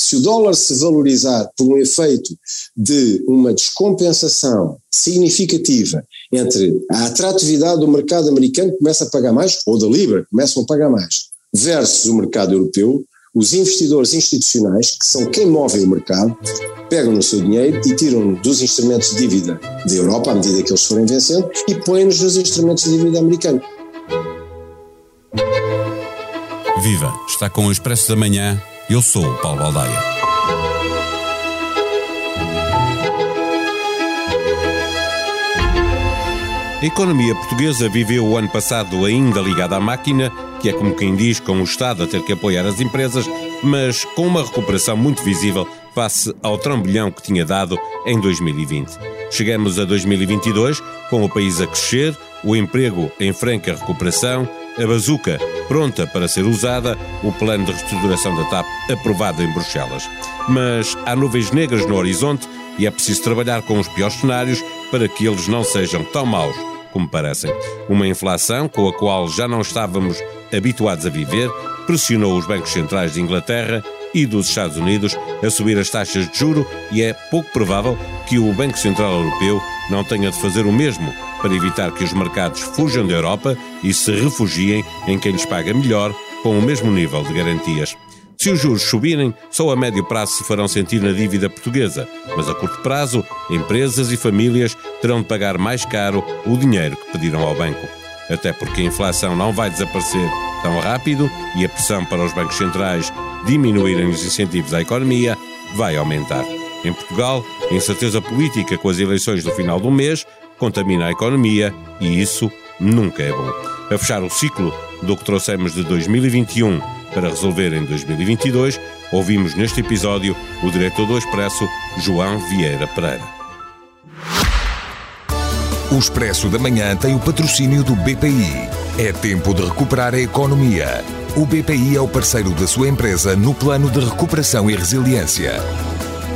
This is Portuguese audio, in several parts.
Se o dólar se valorizar por um efeito de uma descompensação significativa entre a atratividade do mercado americano que começa a pagar mais, ou da Libra, que começam a pagar mais, versus o mercado europeu, os investidores institucionais, que são quem move o mercado, pegam no seu dinheiro e tiram dos instrumentos de dívida da Europa, à medida que eles forem vencendo, e põem-nos nos instrumentos de dívida americana. Viva! Está com o Expresso da Manhã. Eu sou o Paulo Baldaia. A economia portuguesa viveu o ano passado ainda ligada à máquina, que é como quem diz, com o Estado a ter que apoiar as empresas, mas com uma recuperação muito visível face ao trambolhão que tinha dado em 2020. Chegamos a 2022 com o país a crescer, o emprego em franca recuperação, a bazuca pronta para ser usada, o plano de reestruturação da TAP aprovado em Bruxelas. Mas há nuvens negras no horizonte e é preciso trabalhar com os piores cenários para que eles não sejam tão maus como parecem. Uma inflação com a qual já não estávamos habituados a viver pressionou os bancos centrais de Inglaterra e dos Estados Unidos a subir as taxas de juro e é pouco provável que o Banco Central Europeu não tenha de fazer o mesmo para evitar que os mercados fujam da Europa e se refugiem em quem lhes paga melhor com o mesmo nível de garantias. Se os juros subirem, só a médio prazo se farão sentir na dívida portuguesa, mas a curto prazo, empresas e famílias terão de pagar mais caro o dinheiro que pediram ao banco. Até porque a inflação não vai desaparecer tão rápido e a pressão para os bancos centrais diminuírem os incentivos à economia vai aumentar. Em Portugal, a incerteza política com as eleições do final do mês contamina a economia e isso nunca é bom. A fechar o ciclo do que trouxemos de 2021 para resolver em 2022, ouvimos neste episódio o diretor do Expresso, João Vieira Pereira. O Expresso da Manhã tem o patrocínio do BPI. É tempo de recuperar a economia. O BPI é o parceiro da sua empresa no plano de recuperação e resiliência.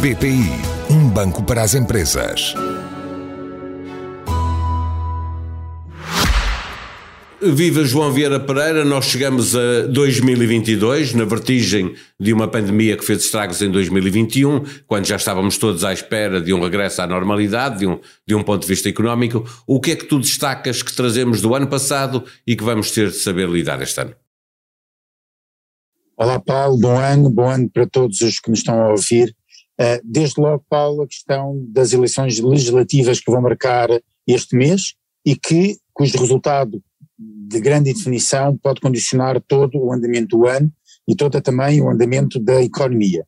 BPI, um banco para as empresas. Viva João Vieira Pereira, nós chegamos a 2022, na vertigem de uma pandemia que fez estragos em 2021, quando já estávamos todos à espera de um regresso à normalidade, de um, de um ponto de vista económico. O que é que tu destacas que trazemos do ano passado e que vamos ter de saber lidar este ano? Olá Paulo, bom ano, bom ano para todos os que nos estão a ouvir. Uh, desde logo, Paulo, a questão das eleições legislativas que vão marcar este mês e que, cujo resultado de grande definição pode condicionar todo o andamento do ano e todo também o andamento da economia.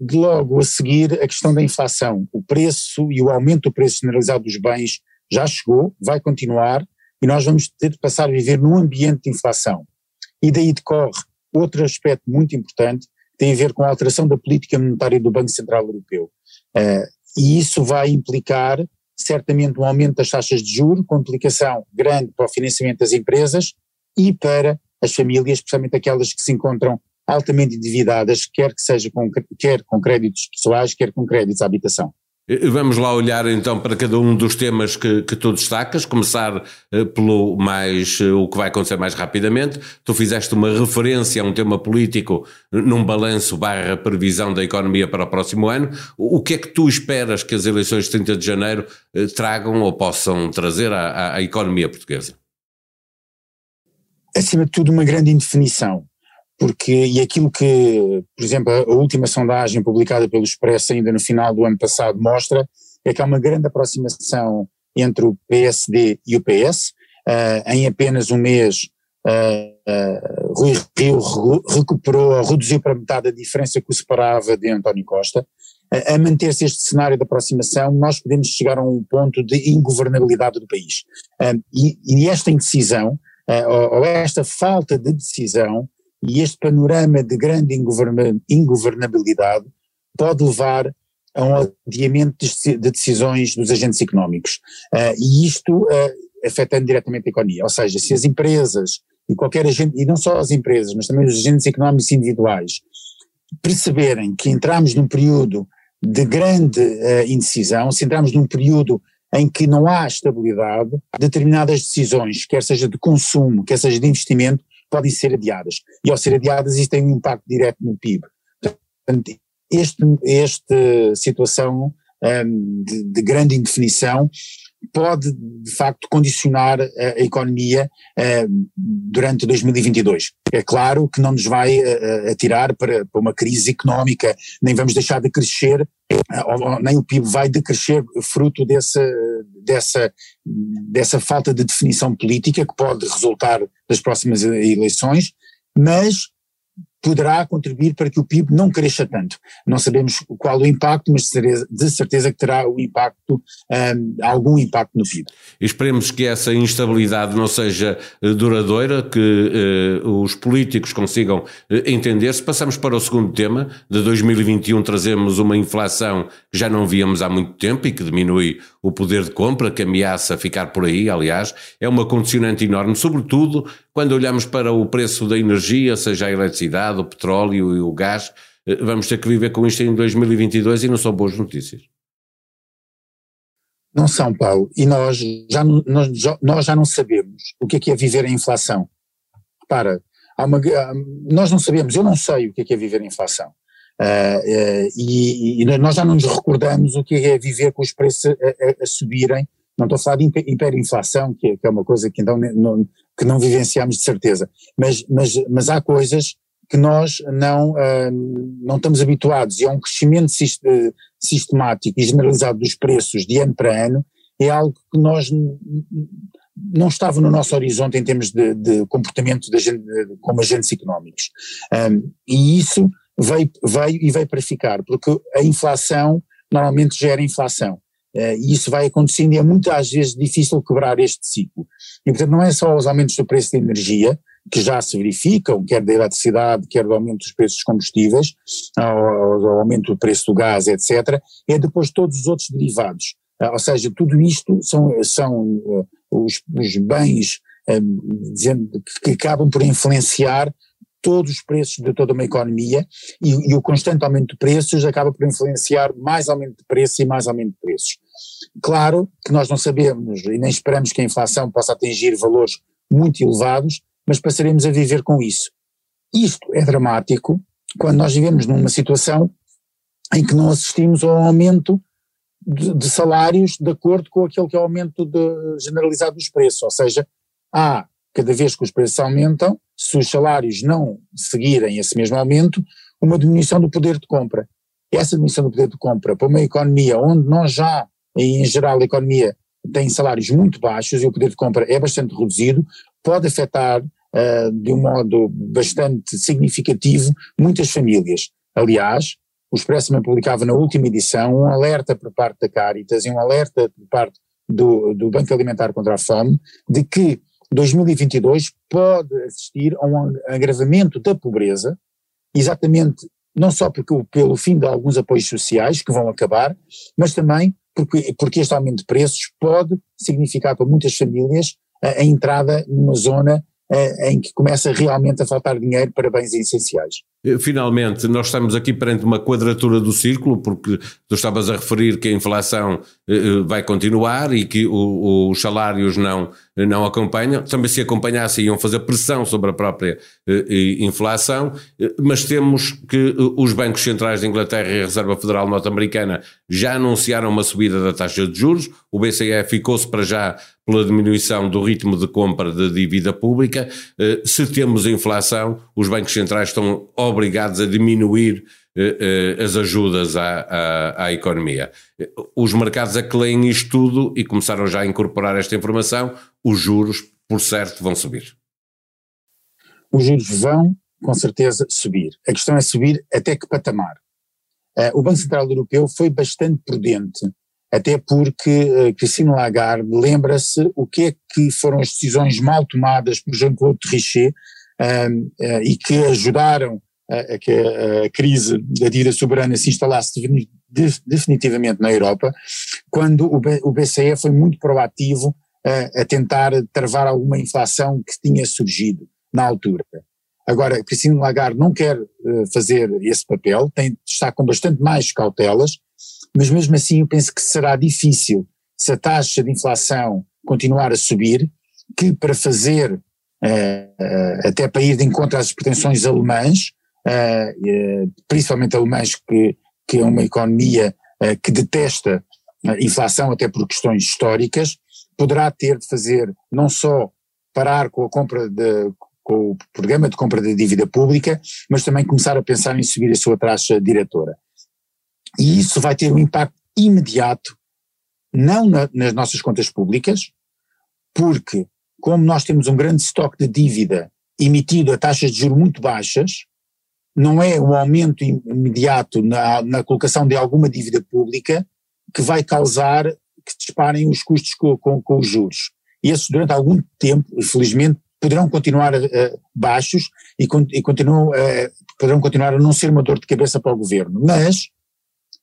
De logo a seguir, a questão da inflação. O preço e o aumento do preço generalizado dos bens já chegou, vai continuar e nós vamos ter de passar a viver num ambiente de inflação. E daí decorre outro aspecto muito importante, tem a ver com a alteração da política monetária do Banco Central Europeu. e isso vai implicar certamente um aumento das taxas de juros, com implicação grande para o financiamento das empresas e para as famílias, especialmente aquelas que se encontram altamente endividadas, quer que seja com, quer com créditos pessoais, quer com créditos à habitação. Vamos lá olhar então para cada um dos temas que, que tu destacas, começar eh, pelo mais, eh, o que vai acontecer mais rapidamente. Tu fizeste uma referência a um tema político num balanço barra previsão da economia para o próximo ano. O que é que tu esperas que as eleições de 30 de janeiro eh, tragam ou possam trazer à, à economia portuguesa? Acima de tudo, uma grande indefinição porque, e aquilo que, por exemplo, a última sondagem publicada pelo Expresso ainda no final do ano passado mostra, é que há uma grande aproximação entre o PSD e o PS, uh, em apenas um mês uh, uh, Rui Rio recuperou, reduziu para metade a diferença que o separava de António Costa, a manter-se este cenário de aproximação, nós podemos chegar a um ponto de ingovernabilidade do país. E, e, esta indecisão, ou, ou esta falta de decisão, e este panorama de grande ingovernabilidade pode levar a um adiamento de decisões dos agentes económicos. Uh, e isto uh, afetando diretamente a economia. Ou seja, se as empresas e qualquer agente, e não só as empresas, mas também os agentes económicos individuais, perceberem que entramos num período de grande uh, indecisão, se entramos num período em que não há estabilidade, determinadas decisões, quer seja de consumo, quer seja de investimento, podem ser adiadas. E ao ser adiadas, isso tem um impacto direto no PIB. este, esta situação um, de, de, grande indefinição pode, de facto, condicionar a, economia uh, durante 2022. É claro que não nos vai uh, atirar para, uma crise económica, nem vamos deixar de crescer, nem o PIB vai decrescer fruto dessa, dessa, dessa falta de definição política que pode resultar das próximas eleições, mas poderá contribuir para que o PIB não cresça tanto. Não sabemos qual o impacto, mas de certeza que terá o impacto, um, algum impacto no PIB. Esperemos que essa instabilidade não seja eh, duradoura, que uh, os políticos consigam uh, entender-se. Passamos para o segundo tema. De 2021 trazemos uma inflação que já não víamos há muito tempo e que diminui o poder de compra, que ameaça ficar por aí, aliás. É uma condicionante enorme, sobretudo quando olhamos para o preço da energia, seja a eletricidade, o petróleo e o gás, eh, vamos ter que viver com isto em 2022 e não são boas notícias. Não são, Paulo, e nós já, nós, nós já não sabemos o que é que é viver a inflação. Repara, uma, nós não sabemos, eu não sei o que é que é viver a inflação. Uh, uh, e, e, nós já não nos recordamos o que é viver com os preços a, a, a subirem não estou a falar de hiperinflação, que é, que é uma coisa que, então, não, que não vivenciamos de certeza, mas, mas, mas há coisas que nós não, uh, não estamos habituados e é um crescimento sistemático e generalizado dos preços de ano para ano, é algo que nós não estava no nosso horizonte em termos de, de comportamento de, de, como agentes económicos. Um, e isso veio, veio e veio para ficar, porque a inflação normalmente gera inflação. Uh, e isso vai acontecendo e é muitas vezes difícil quebrar este ciclo. E portanto não é só os aumentos do preço da energia, que já se verificam, quer da eletricidade, quer do aumento dos preços dos combustíveis, ao, aumento do preço do gás, etc., é depois todos os outros derivados. Uh, ou seja, tudo isto são, são uh, os, os, bens dizendo, que acabam por influenciar todos os preços de toda uma economia e, e, o constante aumento de preços acaba por influenciar mais aumento de preços e mais aumento de preços. Claro que nós não sabemos e nem esperamos que a inflação possa atingir valores muito elevados, mas passaremos a viver com isso. Isto é dramático quando nós vivemos numa situação em que não assistimos ao aumento de, de salários de acordo com aquele que é o aumento de, generalizado dos preços, ou seja, há cada vez que os preços aumentam, se os salários não seguirem esse mesmo aumento, uma diminuição do poder de compra. Essa diminuição do poder de compra para uma economia onde nós já, em geral, a economia tem salários muito baixos e o poder de compra é bastante reduzido, pode afetar uh, de um modo bastante significativo muitas famílias. Aliás, o Expresso também publicava na última edição um alerta por parte da Caritas e um alerta por parte do, do Banco Alimentar contra a Fome de que 2022 pode assistir a um agravamento da pobreza, exatamente não só porque, pelo fim de alguns apoios sociais que vão acabar, mas também porque, porque este aumento de preços pode significar para muitas famílias a, entrada numa zona em que começa realmente a faltar dinheiro para bens essenciais. Finalmente, nós estamos aqui perante uma quadratura do círculo, porque tu estavas a referir que a inflação eh, eh, vai continuar e que os salários não, não acompanham. Também se acompanhassem iam fazer pressão sobre a própria inflação, mas temos que os bancos centrais da Inglaterra e a Reserva Federal Norte-Americana já anunciaram uma subida da taxa de juros, o BCE ficou-se para já pela diminuição do ritmo de compra de dívida pública. Se temos inflação, os bancos centrais estão obrigados a diminuir eh, eh, as ajudas à, à, à, economia. Os mercados é que leem isto tudo e começaram já a incorporar esta informação, os juros, por certo, vão subir. Os juros vão, com certeza, subir. A questão é subir até que patamar. Uh, o Banco Central Europeu foi bastante prudente, até porque Christine Lagarde lembra-se o que é que foram as decisões mal tomadas por Jean-Claude Trichet uh, e que ajudaram a, que a crise da dívida soberana se instalasse definitivamente na Europa, quando o BCE foi muito proativo a, a tentar travar alguma inflação que tinha surgido na altura. Agora, Cristina Lagarde não quer fazer esse papel, tem, está com bastante mais cautelas, mas mesmo assim eu penso que será difícil, se a taxa de inflação continuar a subir, que para fazer, até para ir de encontro às pretensões alemãs, principalmente alemães, que, que é uma economia uh, que detesta a inflação até por questões históricas, poderá ter de fazer não só parar com a compra de, com o programa de compra de dívida pública, mas também começar a pensar em subir a sua taxa diretora. E isso vai ter um impacto imediato, não na, nas nossas contas públicas, porque como nós temos um grande estoque de dívida emitido a taxas de juros muito baixas, não é um aumento imediato na, na colocação de alguma dívida pública que vai causar que disparem os custos com, com, com os juros. E esses durante algum tempo, infelizmente, poderão continuar uh, baixos e, e continuam, uh, poderão continuar a não ser uma dor de cabeça para o governo. Mas,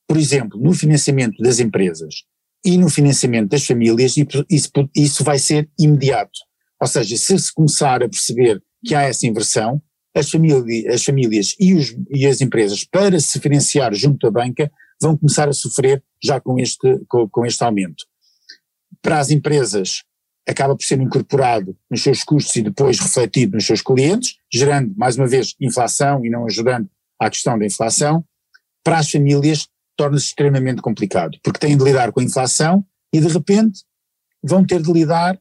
por exemplo, no financiamento das empresas e no financiamento das famílias, isso, isso vai ser imediato. Ou seja, se se começar a perceber que há essa inversão, as, as famílias e, os, e, as empresas, para se financiar junto à banca, vão começar a sofrer já com este, com, com este aumento. Para as empresas, acaba por ser incorporado nos seus custos e depois refletido nos seus clientes, gerando, mais uma vez, inflação e não ajudando à questão da inflação. Para as famílias, torna-se extremamente complicado, porque têm de lidar com a inflação e, de repente, vão ter de lidar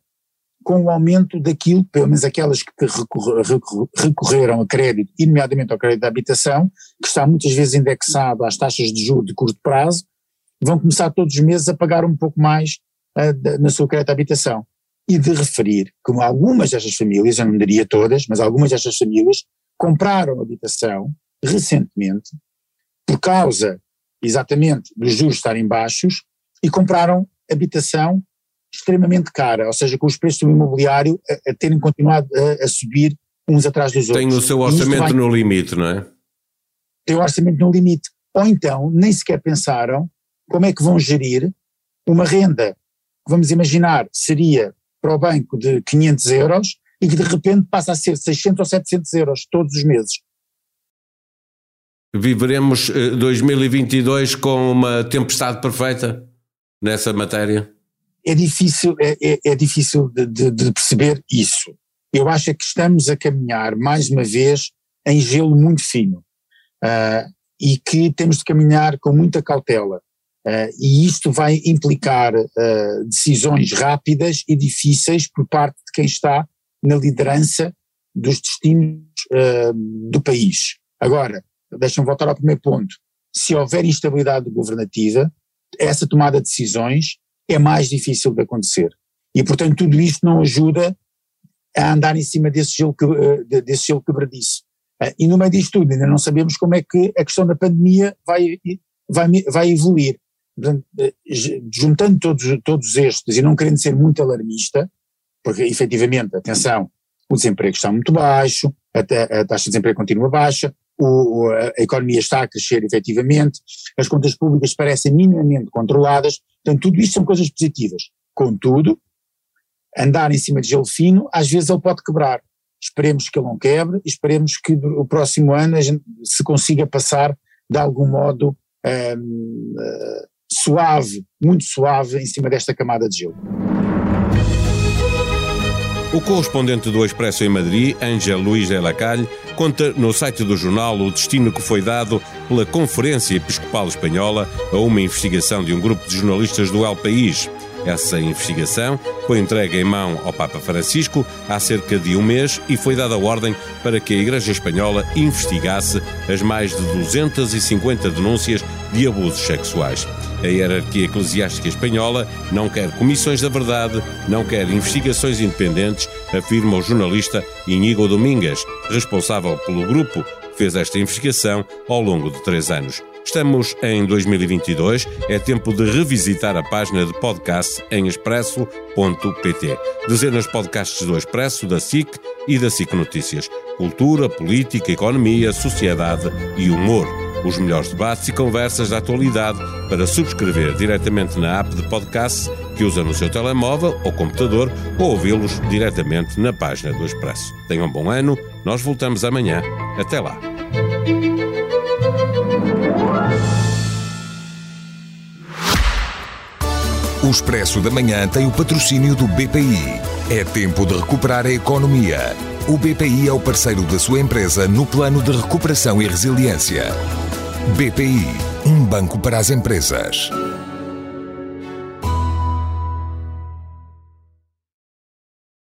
com o aumento daquilo, pelo menos aquelas que recorreram a crédito, e nomeadamente ao crédito da habitação, que está muitas vezes indexado às taxas de juros de curto prazo, vão começar todos os meses a pagar um pouco mais uh, na sua crédito de habitação. E de referir como algumas destas famílias, eu não diria todas, mas algumas destas famílias compraram habitação recentemente por causa exatamente dos juros estarem baixos e compraram habitação extremamente cara, ou seja, com os preços do imobiliário a, a terem continuado a, a, subir uns atrás dos outros. Tem o seu orçamento vai, no limite, não é? Tem o orçamento no limite. Ou então, nem sequer pensaram como é que vão gerir uma renda que, vamos imaginar, seria para o banco de 500 euros e que de repente passa a ser 600 ou 700 euros todos os meses. Viveremos 2022 eh, com uma tempestade perfeita nessa matéria? É difícil, é, é, é difícil de, de, perceber isso. Eu acho é que estamos a caminhar, mais uma vez, em gelo muito fino uh, e que temos de caminhar com muita cautela. Uh, e isto vai implicar uh, decisões rápidas e difíceis por parte de quem está na liderança dos destinos do país. Agora, deixa-me voltar ao primeiro ponto. Se houver instabilidade governativa, essa tomada de decisões é mais difícil de acontecer. E, portanto, tudo isto não ajuda a andar em cima desse gelo, que, eh, desse gelo quebradiço. Eh, e no meio disto tudo, ainda não sabemos como é que a questão da pandemia vai, vai, vai evoluir. Portanto, eh, juntando todos, todos estes, e não querendo ser muito alarmista, porque efetivamente, atenção, o desemprego está muito baixo, a, a taxa de desemprego continua baixa, o, a economia está a crescer efetivamente, as contas públicas parecem minimamente controladas, portanto tudo isto são coisas positivas. Contudo, andar em cima de gelo fino, às vezes ele pode quebrar. Esperemos que ele não quebre esperemos que o próximo ano a gente se consiga passar de algum modo um, uh, eh, suave, muito suave, em cima desta camada de gelo. O correspondente do Expresso em Madrid, Ângel Luís de Lacalle, conta no site do jornal o destino que foi dado pela Conferência Episcopal Espanhola a uma investigação de um grupo de jornalistas do El País. Essa investigação foi entregue em mão ao Papa Francisco há cerca de um mês e foi dada ordem para que a Igreja Espanhola investigasse as mais de 250 denúncias de abusos sexuais. A hierarquia eclesiástica espanhola não quer comissões da verdade, não quer investigações independentes, afirma o jornalista Inigo Domingues, responsável pelo grupo que fez esta investigação ao longo de três anos. Estamos em 2022, é tempo de revisitar a página de podcast em expresso.pt. Dezenas de podcasts do Expresso, da SIC e da SIC Notícias. Cultura, política, economia, sociedade e humor os melhores debates e conversas da atualidade para subscrever diretamente na app de podcast que usa no seu telemóvel ou computador ou ouvi-los diretamente na página do Expresso. Tenham um bom ano, nós voltamos amanhã. Até lá. O Expresso da Manhã tem o patrocínio do BPI. É tempo de recuperar a economia. O BPI é o parceiro da sua empresa no plano de recuperação e resiliência. BPI, um banco para as empresas.